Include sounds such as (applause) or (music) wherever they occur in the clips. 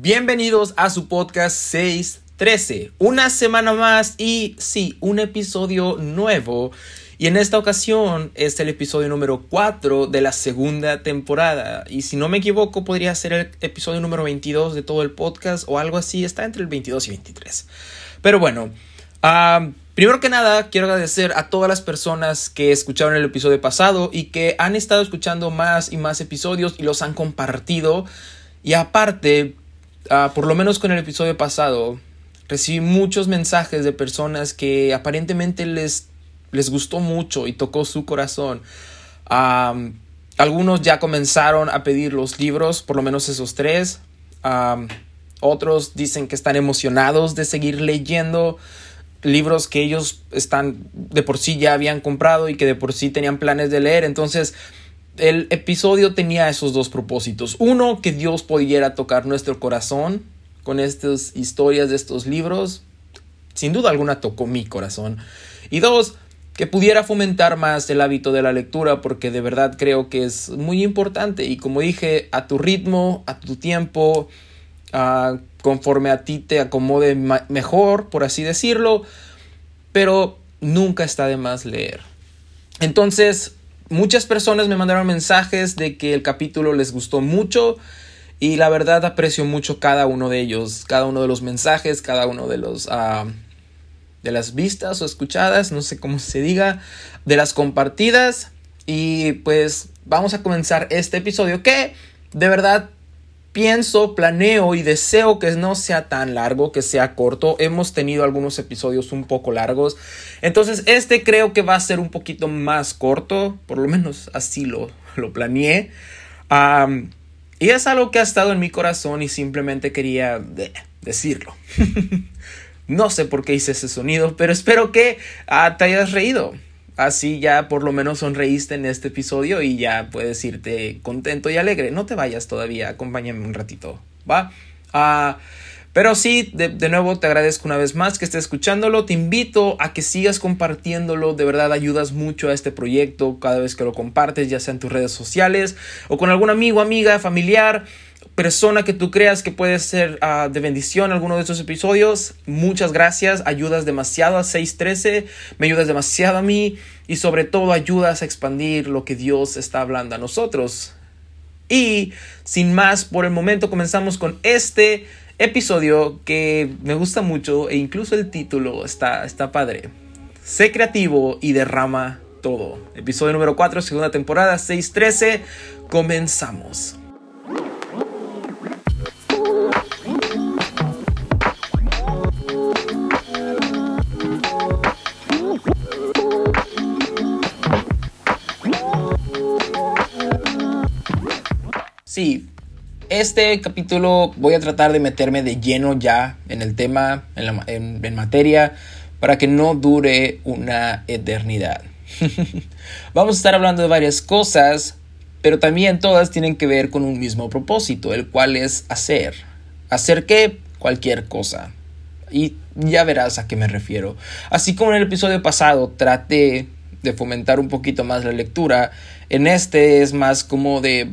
Bienvenidos a su podcast 613. Una semana más y sí, un episodio nuevo. Y en esta ocasión es el episodio número 4 de la segunda temporada. Y si no me equivoco, podría ser el episodio número 22 de todo el podcast o algo así. Está entre el 22 y 23. Pero bueno, ah, primero que nada, quiero agradecer a todas las personas que escucharon el episodio pasado y que han estado escuchando más y más episodios y los han compartido. Y aparte, Ah, por lo menos con el episodio pasado, recibí muchos mensajes de personas que aparentemente les, les gustó mucho y tocó su corazón. algunos ya comenzaron a pedir los libros, por lo menos esos tres. otros dicen que están emocionados de seguir leyendo libros que ellos están de por sí ya habían comprado y que de por sí tenían planes de leer. Entonces, el episodio tenía esos dos propósitos. Uno, que Dios pudiera tocar nuestro corazón con estas historias de estos libros. Sin duda alguna tocó mi corazón. Y dos, que pudiera fomentar más el hábito de la lectura porque de verdad creo que es muy importante y como dije, a tu ritmo, a tu tiempo, conforme a ti te acomode mejor, por así decirlo, pero nunca está de más leer. Entonces, Muchas personas me mandaron mensajes de que el capítulo les gustó mucho y la verdad aprecio mucho cada uno de ellos, cada uno de los mensajes, cada uno de los ah, de las vistas o escuchadas, no sé cómo se diga, de las compartidas. Y pues vamos a comenzar este episodio que de verdad pienso, planeo y deseo que no sea tan largo, que sea corto. Hemos tenido algunos episodios un poco largos. Entonces este creo que va a ser un poquito más corto. Por lo menos así lo, lo planeé. y es algo que ha estado en mi corazón y simplemente quería decirlo. (laughs) no sé por qué hice ese sonido, pero espero que te hayas reído. Así ya por lo menos sonreíste en este episodio y ya puedes irte contento y alegre. No te vayas todavía, acompáñame un ratito, ¿va? Ah, pero sí, de, de, nuevo te agradezco una vez más que estés escuchándolo. Te invito a que sigas compartiéndolo. De verdad ayudas mucho a este proyecto cada vez que lo compartes, ya sea en tus redes sociales o con algún amigo, amiga, familiar persona que tú creas que puede ser ah, de bendición alguno de estos episodios, muchas gracias, ayudas demasiado a 613, me ayudas demasiado a mí y sobre todo ayudas a expandir lo que Dios está hablando a nosotros. Y sin más, por el momento comenzamos con este episodio que me gusta mucho e incluso el título está, está padre. Sé creativo y derrama todo. Episodio número 4, segunda temporada, 613. Comenzamos. Sí, este capítulo voy a tratar de meterme de lleno ya en el tema, en, materia, para que no dure una eternidad. (laughs) Vamos a estar hablando de varias cosas, pero también todas tienen que ver con un mismo propósito, el cual es hacer. ¿Hacer qué? Cualquier cosa. Y ya verás a qué me refiero. Así como en el episodio pasado traté de fomentar un poquito más la lectura, en este es más como de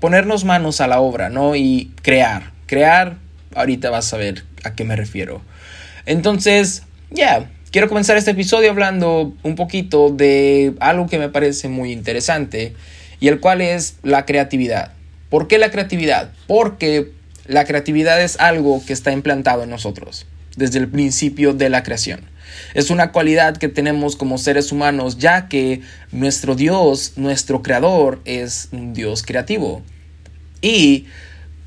ponernos manos a la obra, ¿no? Y crear. Crear, ahorita vas a ver a qué me refiero. Entonces, ya, quiero comenzar este episodio hablando un poquito de algo que me parece muy interesante y el cual es la creatividad. ¿Por qué la creatividad? Porque la creatividad es algo que está implantado en nosotros desde el principio de la creación. Es una cualidad que tenemos como seres humanos ya que nuestro Dios, nuestro creador, es un Dios creativo. Y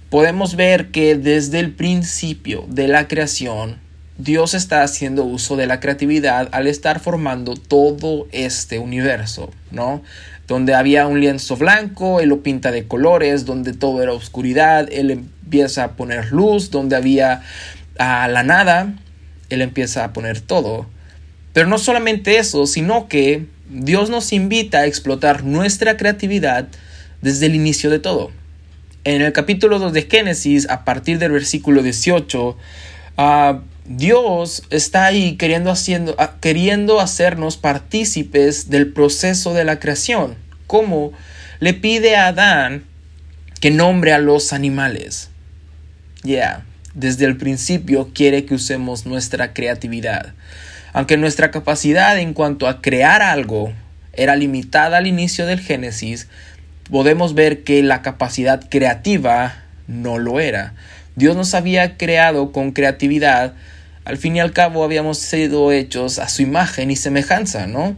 podemos ver que desde el principio de la creación, Dios está haciendo uso de la creatividad al estar formando todo este universo, ¿no? Donde había un lienzo blanco, Él lo pinta de colores, donde todo era oscuridad, Él empieza a poner luz, donde había a la nada, Él empieza a poner todo. Pero no solamente eso, sino que Dios nos invita a explotar nuestra creatividad desde el inicio de todo. En el capítulo 2 de Génesis, a partir del versículo 18, ah, Dios está ahí queriendo, haciendo, ah, queriendo hacernos partícipes del proceso de la creación, como le pide a Adán que nombre a los animales. Yeah, desde el principio quiere que usemos nuestra creatividad. Aunque nuestra capacidad en cuanto a crear algo era limitada al inicio del Génesis, podemos ver que la capacidad creativa no lo era. Dios nos había creado con creatividad, al fin y al cabo habíamos sido hechos a su imagen y semejanza, ¿no?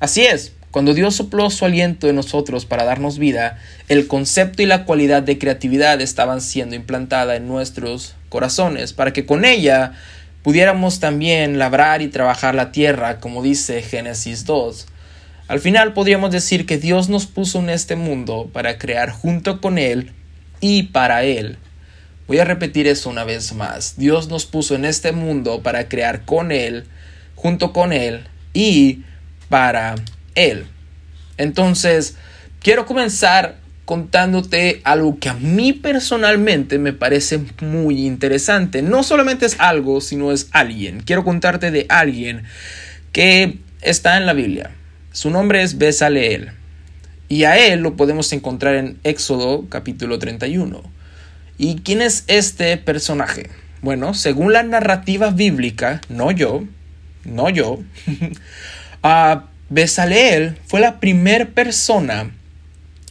Así es, cuando Dios sopló su aliento en nosotros para darnos vida, el concepto y la cualidad de creatividad estaban siendo implantada en nuestros corazones para que con ella pudiéramos también labrar y trabajar la tierra, como dice Génesis 2. Al final podríamos decir que Dios nos puso en este mundo para crear junto con Él y para Él. Voy a repetir eso una vez más. Dios nos puso en este mundo para crear con Él, junto con Él y para Él. Entonces, quiero comenzar contándote algo que a mí personalmente me parece muy interesante. No solamente es algo, sino es alguien. Quiero contarte de alguien que está en la Biblia. Su nombre es Besaleel. Y a él lo podemos encontrar en Éxodo capítulo 31. ¿Y quién es este personaje? Bueno, según la narrativa bíblica, no yo, no yo, uh, (laughs) Besaleel fue la primera persona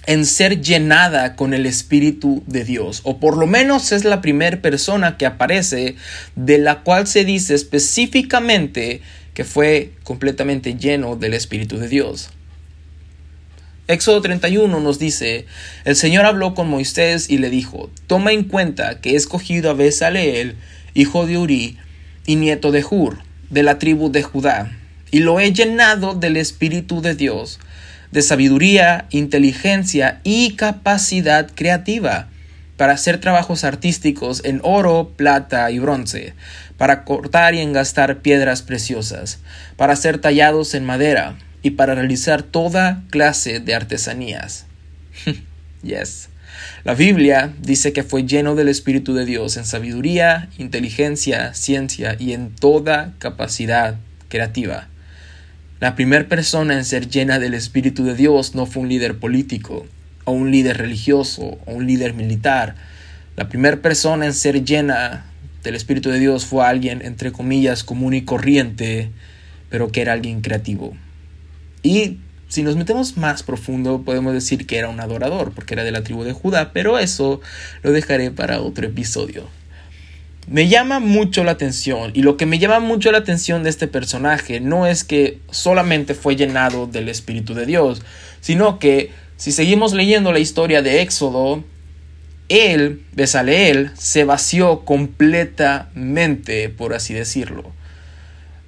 en ser llenada con el Espíritu de Dios, o por lo menos es la primera persona que aparece de la cual se dice específicamente que fue completamente lleno del Espíritu de Dios. Éxodo 31 nos dice, el Señor habló con Moisés y le dijo, toma en cuenta que he escogido a Besaleel, hijo de Uri, y nieto de Hur, de la tribu de Judá, y lo he llenado del Espíritu de Dios, de sabiduría, inteligencia y capacidad creativa, para hacer trabajos artísticos en oro, plata y bronce, para cortar y engastar piedras preciosas, para ser tallados en madera y para realizar toda clase de artesanías. (laughs) yes. La Biblia dice que fue lleno del Espíritu de Dios en sabiduría, inteligencia, ciencia y en toda capacidad creativa. La primera persona en ser llena del Espíritu de Dios no fue un líder político, o un líder religioso, o un líder militar. La primera persona en ser llena del Espíritu de Dios fue alguien, entre comillas, común y corriente, pero que era alguien creativo. Y si nos metemos más profundo, podemos decir que era un adorador, porque era de la tribu de Judá, pero eso lo dejaré para otro episodio. Me llama mucho la atención, y lo que me llama mucho la atención de este personaje no es que solamente fue llenado del Espíritu de Dios, sino que si seguimos leyendo la historia de Éxodo, él, Besaleel, se vació completamente, por así decirlo,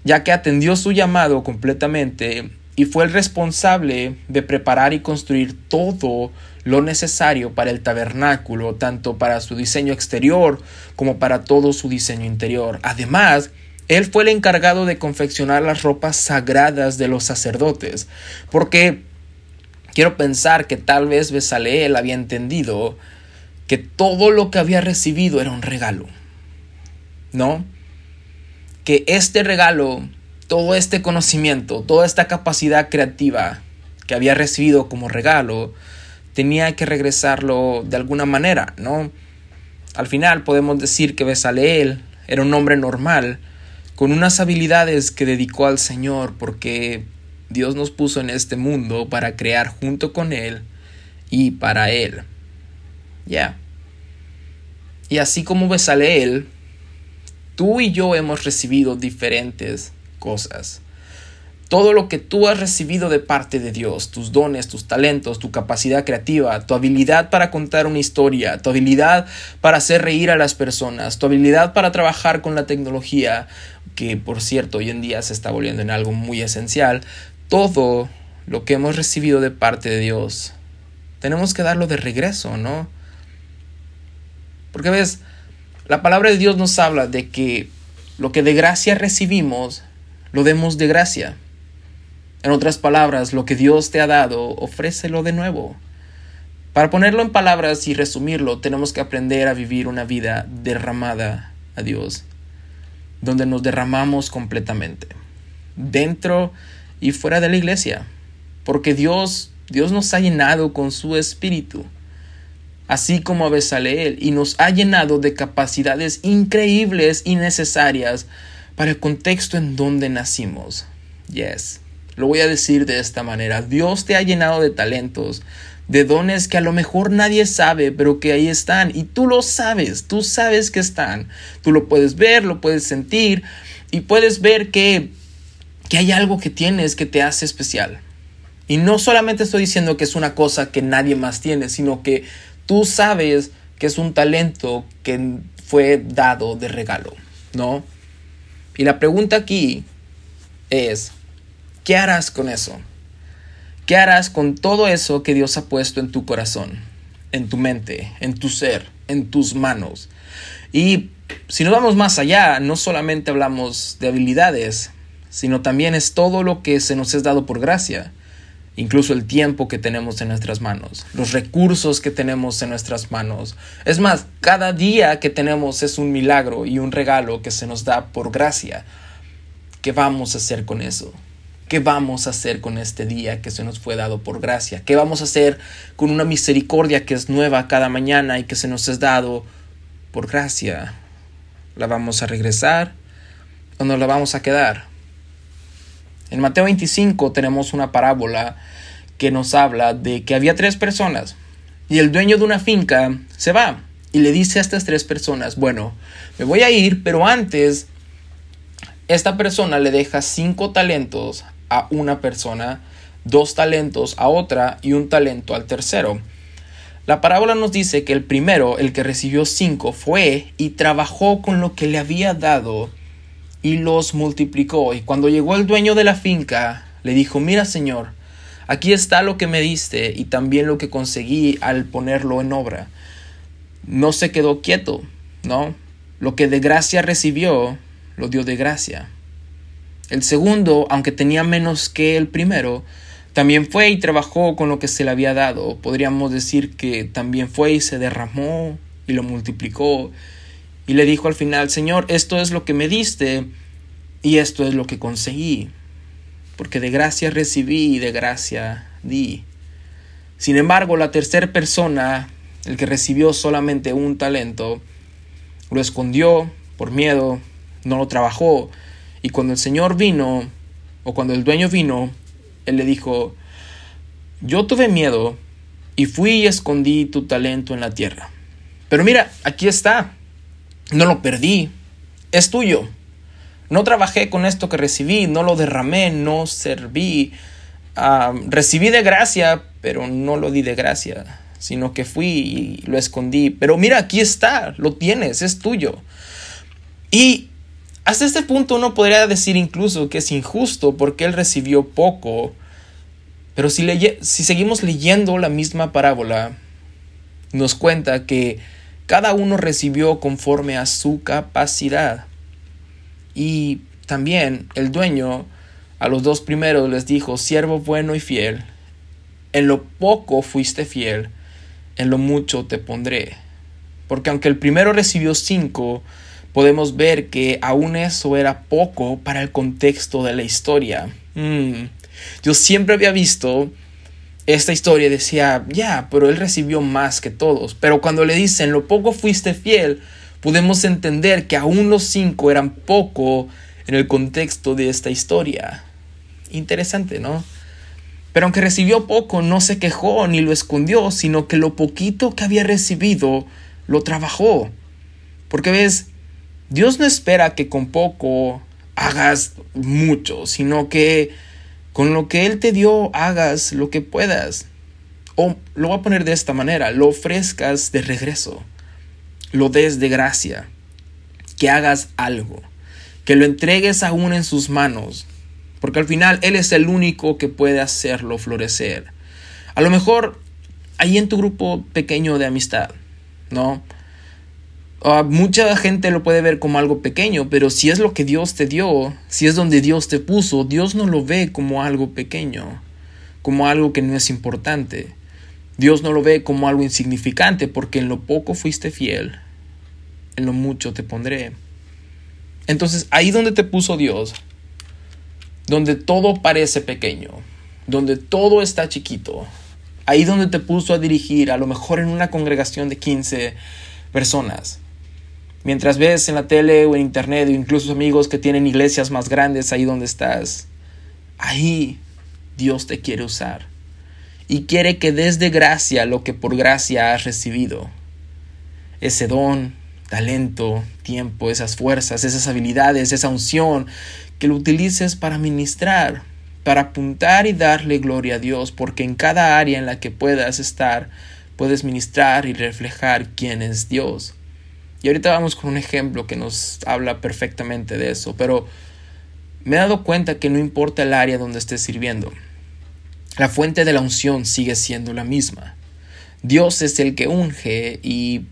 ya que atendió su llamado completamente y fue el responsable de preparar y construir todo lo necesario para el tabernáculo, tanto para su diseño exterior como para todo su diseño interior. Además, él fue el encargado de confeccionar las ropas sagradas de los sacerdotes, porque quiero pensar que tal vez Besaleel había entendido que todo lo que había recibido era un regalo. ¿No? Que este regalo, todo este conocimiento, toda esta capacidad creativa que había recibido como regalo, tenía que regresarlo de alguna manera, ¿no? Al final podemos decir que Besaleel era un hombre normal, con unas habilidades que dedicó al Señor porque Dios nos puso en este mundo para crear junto con Él y para Él. Ya. Y así como Besaleel, tú y yo hemos recibido diferentes cosas. Todo lo que tú has recibido de parte de Dios, tus dones, tus talentos, tu capacidad creativa, tu habilidad para contar una historia, tu habilidad para hacer reír a las personas, tu habilidad para trabajar con la tecnología, que por cierto hoy en día se está volviendo en algo muy esencial, todo lo que hemos recibido de parte de Dios, tenemos que darlo de regreso, ¿no? Porque ves, la palabra de Dios nos habla de que lo que de gracia recibimos, lo demos de gracia. En otras palabras, lo que Dios te ha dado, ofrécelo de nuevo. Para ponerlo en palabras y resumirlo, tenemos que aprender a vivir una vida derramada a Dios, donde nos derramamos completamente, dentro y fuera de la iglesia, porque Dios, Dios nos ha llenado con su espíritu. así como a Besaleel, y nos ha llenado de capacidades increíbles y necesarias para el contexto en donde nacimos. Yes, lo voy a decir de esta manera. Dios te ha llenado de talentos, de dones que a lo mejor nadie sabe, pero que ahí están. Y tú lo sabes, tú sabes que están. Tú lo puedes ver, lo puedes sentir y puedes ver que, que hay algo que tienes que te hace especial. Y no solamente estoy diciendo que es una cosa que nadie más tiene, sino que tú sabes que es un talento que fue dado de regalo, ¿no? Y la pregunta aquí es, ¿qué harás con eso? ¿Qué harás con todo eso que Dios ha puesto en tu corazón, en tu mente, en tu ser, en tus manos? Y si nos vamos más allá, no solamente hablamos de habilidades, sino también es todo lo que se nos es dado por gracia, incluso el tiempo que tenemos en nuestras manos, los recursos que tenemos en nuestras manos. Es más, cada día que tenemos es un milagro y un regalo que se nos da por gracia. ¿Qué vamos a hacer con eso? ¿Qué vamos a hacer con este día que se nos fue dado por gracia? ¿Qué vamos a hacer con una misericordia que es nueva cada mañana y que se nos es dado por gracia? ¿La vamos a regresar o nos la vamos a quedar? En Mateo 25 tenemos una parábola que nos habla de que había tres personas y el dueño de una finca se va y le dice a estas tres personas, bueno, me voy a ir, pero antes esta persona le deja cinco talentos a una persona, dos talentos a otra y un talento al tercero. La parábola nos dice que el primero, el que recibió cinco, fue y trabajó con lo que le había dado y los multiplicó. Y cuando llegó el dueño de la finca, le dijo, mira señor, aquí está lo que me diste y también lo que conseguí al ponerlo en obra. No se quedó quieto, ¿no? Lo que de gracia recibió, lo dio de gracia. El segundo, aunque tenía menos que el primero, también fue y trabajó con lo que se le había dado. Podríamos decir que también fue y se derramó y lo multiplicó. Y le dijo al final, Señor, esto es lo que me diste y esto es lo que conseguí. Porque de gracia recibí y de gracia di. Sin embargo, la tercera persona, el que recibió solamente un talento, lo escondió por miedo, no lo trabajó y cuando el Señor vino, o cuando el dueño vino, él le dijo, yo tuve miedo y fui y escondí tu talento en la tierra. Pero mira, aquí está. No lo perdí. Es tuyo. No trabajé con esto que recibí, no lo derramé, no serví. Ah, recibí de gracia, pero no lo di de gracia, sino que fui y lo escondí. Pero mira, aquí está, lo tienes, es tuyo. Y hasta este punto uno podría decir incluso que es injusto porque él recibió poco. Pero si, si seguimos leyendo la misma parábola, nos cuenta que cada uno recibió conforme a su capacidad. Y también el dueño a los dos primeros les dijo, siervo bueno y fiel, en lo poco fuiste fiel, en lo mucho te pondré. Porque aunque el primero recibió cinco, podemos ver que aún eso era poco para el contexto de la historia. Mm. Yo siempre había visto esta historia y decía, ya, pero él recibió más que todos. Pero cuando le dicen, lo poco fuiste fiel, podemos entender que aún los cinco eran poco en el contexto de esta historia. Interesante, ¿no? Pero aunque recibió poco, no se quejó ni lo escondió, sino que lo poquito que había recibido lo trabajó. Porque ves, Dios no espera que con poco hagas mucho, sino que con lo que Él te dio hagas lo que puedas. O lo voy a poner de esta manera, lo ofrezcas de regreso, lo des de gracia, que hagas algo, que lo entregues aún en sus manos, porque al final Él es el único que puede hacerlo florecer. A lo mejor ahí en tu grupo pequeño de amistad, ¿no? Ah, mucha gente lo puede ver como algo pequeño, pero si es lo que Dios te dio, si es donde Dios te puso, Dios no lo ve como algo pequeño, como algo que no es importante. Dios no lo ve como algo insignificante, porque en lo poco fuiste fiel, en lo mucho te pondré. Entonces, ahí donde te puso Dios, donde todo parece pequeño, donde todo está chiquito, ahí donde te puso a dirigir, a lo mejor en una congregación de 15 personas. Mientras ves en la tele o en internet o incluso amigos que tienen iglesias más grandes ahí donde estás, ahí Dios te quiere usar y quiere que des de gracia lo que por gracia has recibido. Ese don, talento, tiempo, esas fuerzas, esas habilidades, esa unción, que lo utilices para ministrar, para apuntar y darle gloria a Dios, porque en cada área en la que puedas estar, puedes ministrar y reflejar quién es Dios. Y ahorita vamos con un ejemplo que nos habla perfectamente de eso, pero me he dado cuenta que no importa el área donde estés sirviendo, la fuente de la unción sigue siendo la misma. Dios es el que unge y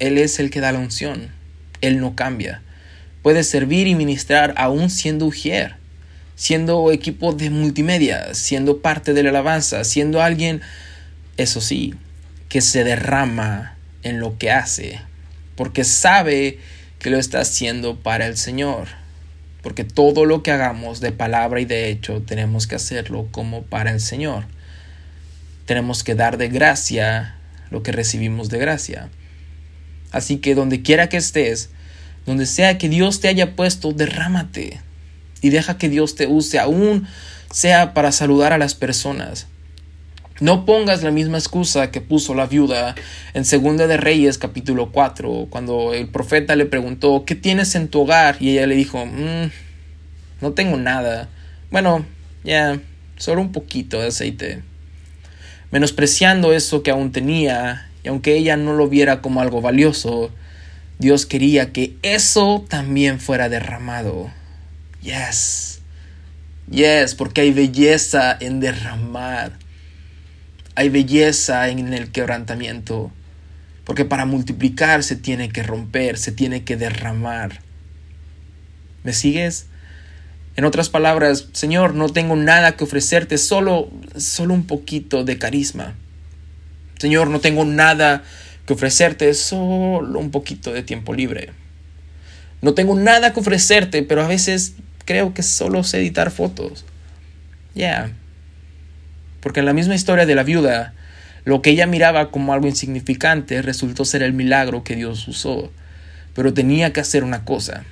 Él es el que da la unción. Él no cambia. Puede servir y ministrar aún siendo ujier, siendo equipo de multimedia, siendo parte de la alabanza, siendo alguien, eso sí, que se derrama en lo que hace, porque sabe que lo está haciendo para el Señor porque todo lo que hagamos de palabra y de hecho tenemos que hacerlo como para el Señor. Tenemos que dar de gracia lo que recibimos de gracia. Así que donde quiera que estés, donde sea que Dios te haya puesto, derrámate y deja que Dios te use, aún sea para saludar a las personas, no pongas la misma excusa que puso la viuda en Segunda de Reyes capítulo 4, cuando el profeta le preguntó, ¿qué tienes en tu hogar? Y ella le dijo, mm, no tengo nada. Bueno, ya, solo un poquito de aceite. Menospreciando eso que aún tenía, y aunque ella no lo viera como algo valioso, Dios quería que eso también fuera derramado. Yes. Yes, porque hay belleza en derramar. Hay belleza en el quebrantamiento. Porque para multiplicar se tiene que romper, se tiene que derramar. ¿Me sigues? En otras palabras, Señor, no tengo nada que ofrecerte, solo, solo un poquito de carisma. Señor, no tengo nada que ofrecerte, solo un poquito de tiempo libre. No tengo nada que ofrecerte, pero a veces creo que solo sé editar fotos. Ya. Porque en la misma historia de la viuda, lo que ella miraba como algo insignificante resultó ser el milagro que Dios usó. Pero tenía que hacer una cosa.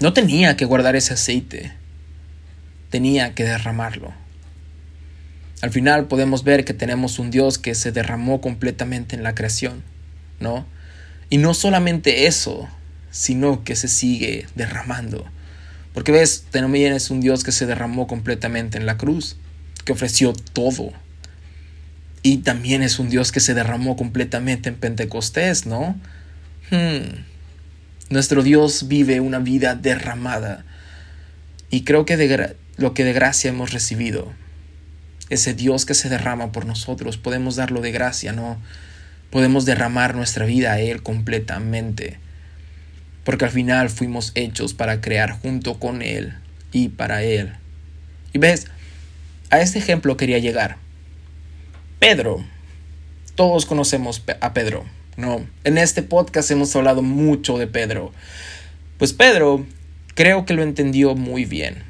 No tenía que guardar ese aceite. Tenía que derramarlo. Al final podemos ver que tenemos un Dios que se derramó completamente en la creación, ¿no? Y no solamente eso, sino que se sigue derramando. Porque ves, también es un Dios que se derramó completamente en la cruz que ofreció todo. Y también es un Dios que se derramó completamente en Pentecostés, ¿no? Hmm. Nuestro Dios vive una vida derramada. Y creo que de lo que de gracia hemos recibido, ese Dios que se derrama por nosotros, podemos darlo de gracia, ¿no? Podemos derramar nuestra vida a Él completamente. Porque al final fuimos hechos para crear junto con Él y para Él. Y ves, a este ejemplo quería llegar. Pedro. Todos conocemos a Pedro, ¿no? En este podcast hemos hablado mucho de Pedro. Pues Pedro creo que lo entendió muy bien.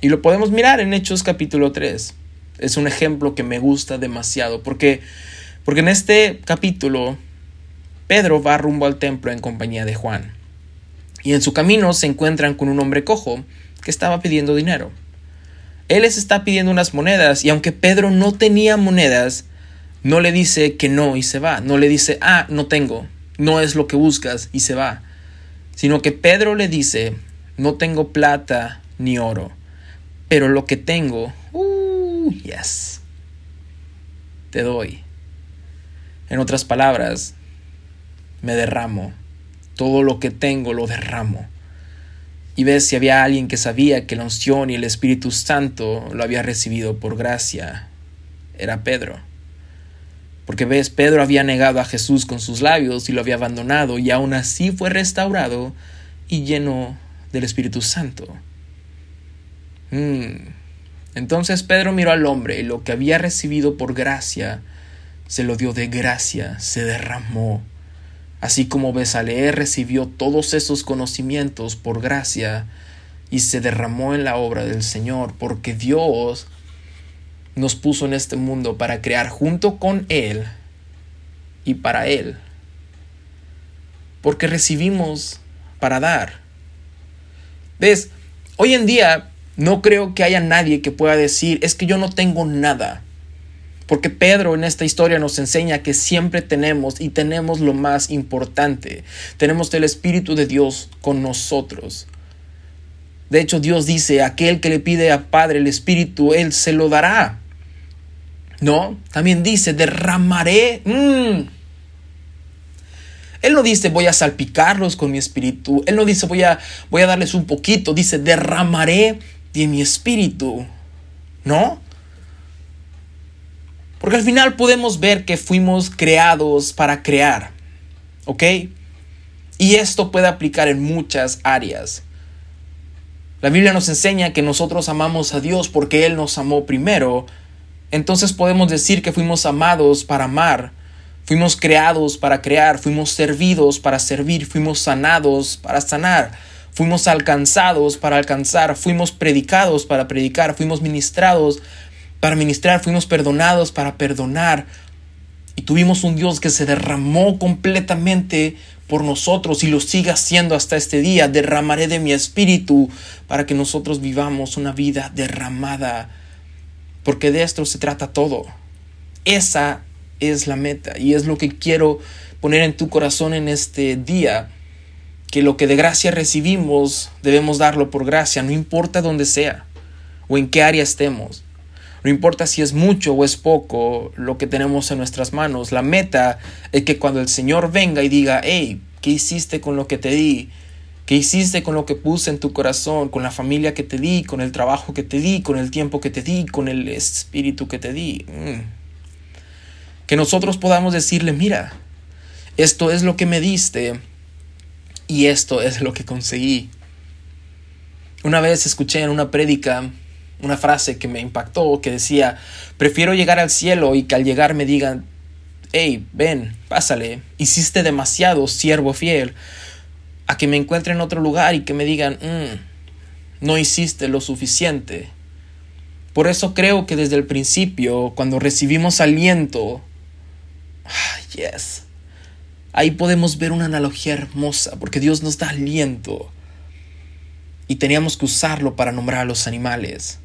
Y lo podemos mirar en Hechos capítulo 3. Es un ejemplo que me gusta demasiado porque porque en este capítulo Pedro va rumbo al templo en compañía de Juan. Y en su camino se encuentran con un hombre cojo que estaba pidiendo dinero. Él les está pidiendo unas monedas y aunque Pedro no tenía monedas, no le dice que no y se va. No le dice, ah, no tengo, no es lo que buscas y se va. Sino que Pedro le dice, no tengo plata ni oro, pero lo que tengo, uh, yes, te doy. En otras palabras, me derramo. Todo lo que tengo lo derramo y ves si había alguien que sabía que la unción y el Espíritu Santo lo había recibido por gracia. Era Pedro. Porque ves, Pedro había negado a Jesús con sus labios y lo había abandonado y aún así fue restaurado y lleno del Espíritu Santo. Mm. Entonces Pedro miró al hombre y lo que había recibido por gracia se lo dio de gracia, se derramó Así como Besaleel recibió todos esos conocimientos por gracia y se derramó en la obra del Señor, porque Dios nos puso en este mundo para crear junto con Él y para Él. Porque recibimos para dar. ¿Ves? Hoy en día no creo que haya nadie que pueda decir, es que yo no tengo nada. Porque Pedro en esta historia nos enseña que siempre tenemos y tenemos lo más importante. Tenemos el Espíritu de Dios con nosotros. De hecho, Dios dice, aquel que le pide a Padre el Espíritu, Él se lo dará. ¿No? También dice, derramaré. Mm. Él no dice, voy a salpicarlos con mi espíritu. Él no dice, voy a, voy a darles un poquito. Dice, derramaré de mi espíritu. ¿No? Porque al final podemos ver que fuimos creados para crear. ¿Ok? Y esto puede aplicar en muchas áreas. La Biblia nos enseña que nosotros amamos a Dios porque Él nos amó primero. Entonces podemos decir que fuimos amados para amar. Fuimos creados para crear, fuimos servidos para servir, fuimos sanados para sanar, fuimos alcanzados para alcanzar, fuimos predicados para predicar, fuimos ministrados para ministrar, fuimos perdonados para perdonar. Y tuvimos un Dios que se derramó completamente por nosotros y lo sigue haciendo hasta este día. Derramaré de mi espíritu para que nosotros vivamos una vida derramada. Porque de esto se trata todo. Esa es la meta y es lo que quiero poner en tu corazón en este día. Que lo que de gracia recibimos debemos darlo por gracia, no importa dónde sea o en qué área estemos. No importa si es mucho o es poco lo que tenemos en nuestras manos. La meta es que cuando el Señor venga y diga, hey, ¿qué hiciste con lo que te di? ¿Qué hiciste con lo que puse en tu corazón? Con la familia que te di, con el trabajo que te di, con el tiempo que te di, con el espíritu que te di. Mm. Que nosotros podamos decirle, mira, esto es lo que me diste y esto es lo que conseguí. Una vez escuché en una prédica una frase que me impactó que decía, prefiero llegar al cielo y que al llegar me digan, hey, ven, pásale, hiciste demasiado, siervo fiel, a que me encuentre en otro lugar y que me digan, mm, no hiciste lo suficiente. Por eso creo que desde el principio, cuando recibimos aliento, ah, yes, ahí podemos ver una analogía hermosa, porque Dios nos da aliento. Y teníamos que usarlo para nombrar a los animales.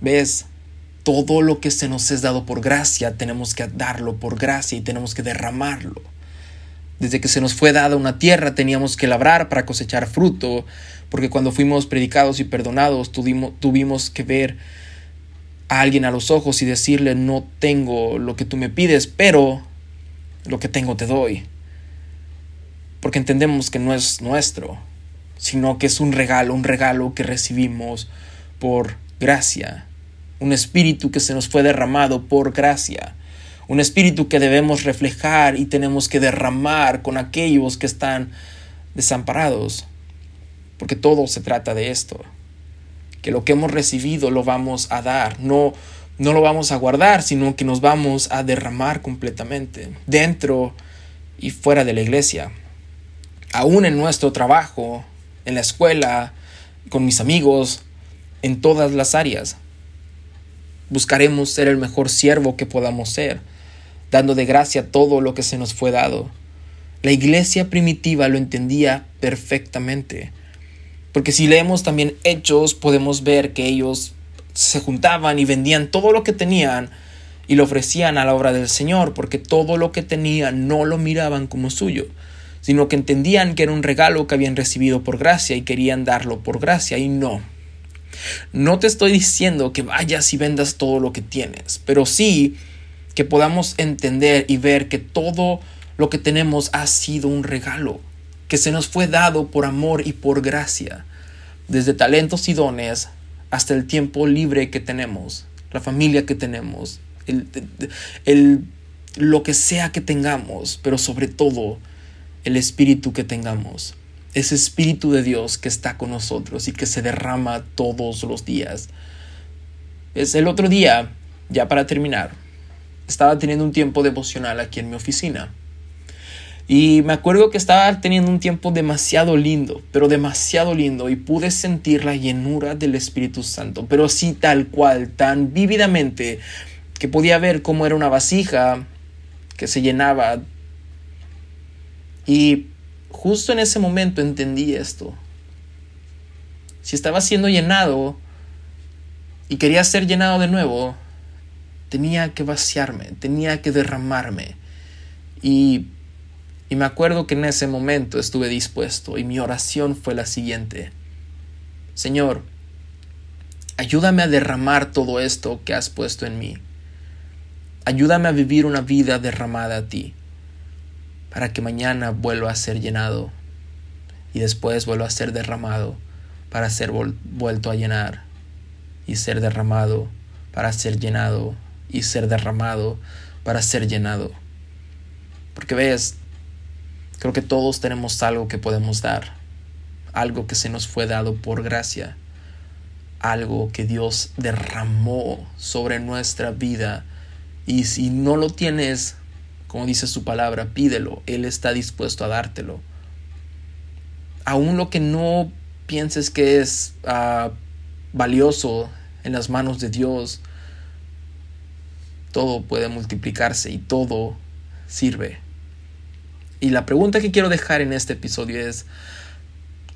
¿Ves? Todo lo que se nos es dado por gracia, tenemos que darlo por gracia y tenemos que derramarlo. Desde que se nos fue dada una tierra, teníamos que labrar para cosechar fruto, porque cuando fuimos predicados y perdonados, tuvimos, tuvimos que ver a alguien a los ojos y decirle, no tengo lo que tú me pides, pero lo que tengo te doy. Porque entendemos que no es nuestro, sino que es un regalo, un regalo que recibimos por gracia, un espíritu que se nos fue derramado por gracia, un espíritu que debemos reflejar y tenemos que derramar con aquellos que están desamparados, porque todo se trata de esto, que lo que hemos recibido lo vamos a dar, no no lo vamos a guardar, sino que nos vamos a derramar completamente, dentro y fuera de la iglesia, aún en nuestro trabajo, en la escuela, con mis amigos, en todas las áreas. Buscaremos ser el mejor siervo que podamos ser, dando de gracia todo lo que se nos fue dado. La iglesia primitiva lo entendía perfectamente. Porque si leemos también hechos, podemos ver que ellos se juntaban y vendían todo lo que tenían y lo ofrecían a la obra del Señor, porque todo lo que tenían no lo miraban como suyo, sino que entendían que era un regalo que habían recibido por gracia y querían darlo por gracia y no, no te estoy diciendo que vayas y vendas todo lo que tienes, pero sí que podamos entender y ver que todo lo que tenemos ha sido un regalo, que se nos fue dado por amor y por gracia, desde talentos y dones hasta el tiempo libre que tenemos, la familia que tenemos, el, lo que sea que tengamos, pero sobre todo el espíritu que tengamos ese Espíritu de Dios que está con nosotros y que se derrama todos los días. Es el otro día, ya para terminar, estaba teniendo un tiempo devocional aquí en mi oficina. Y me acuerdo que estaba teniendo un tiempo demasiado lindo, pero demasiado lindo, y pude sentir la llenura del Espíritu Santo, pero sí tal cual, tan vívidamente, que podía ver cómo era una vasija que se llenaba. Y justo en ese momento entendí esto. Si estaba siendo llenado y quería ser llenado de nuevo, tenía que vaciarme, tenía que derramarme. Y y me acuerdo que en ese momento estuve dispuesto y mi oración fue la siguiente. Señor, ayúdame a derramar todo esto que has puesto en mí. Ayúdame a vivir una vida derramada a ti, para que mañana vuelva a ser llenado y después vuelva a ser derramado para ser vuelto a llenar y ser derramado para ser llenado y ser derramado para ser llenado. Porque ves, Creo que todos tenemos algo que podemos dar, algo que se nos fue dado por gracia, algo que Dios derramó sobre nuestra vida. Y si no lo tienes, como dice su palabra, pídelo, Él está dispuesto a dártelo. Aún lo que no pienses que es ah, valioso en las manos de Dios, todo puede multiplicarse y todo sirve. Y la pregunta que quiero dejar en este episodio es,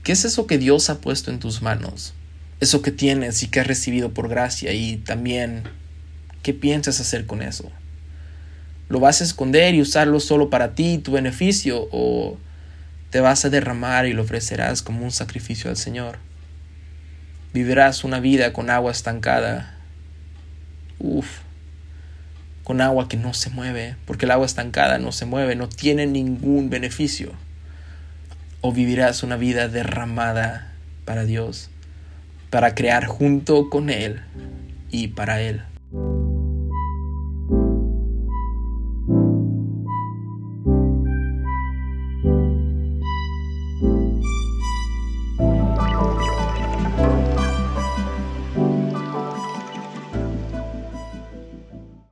¿qué es eso que Dios ha puesto en tus manos? Eso que tienes y que has recibido por gracia y también, ¿qué piensas hacer con eso? ¿Lo vas a esconder y usarlo solo para ti y tu beneficio o te vas a derramar y lo ofrecerás como un sacrificio al Señor? Vivirás una vida con agua estancada. Uf, con agua que no se mueve, porque el agua estancada no se mueve, no tiene ningún beneficio. O vivirás una vida derramada para Dios, para crear junto con Él y para Él.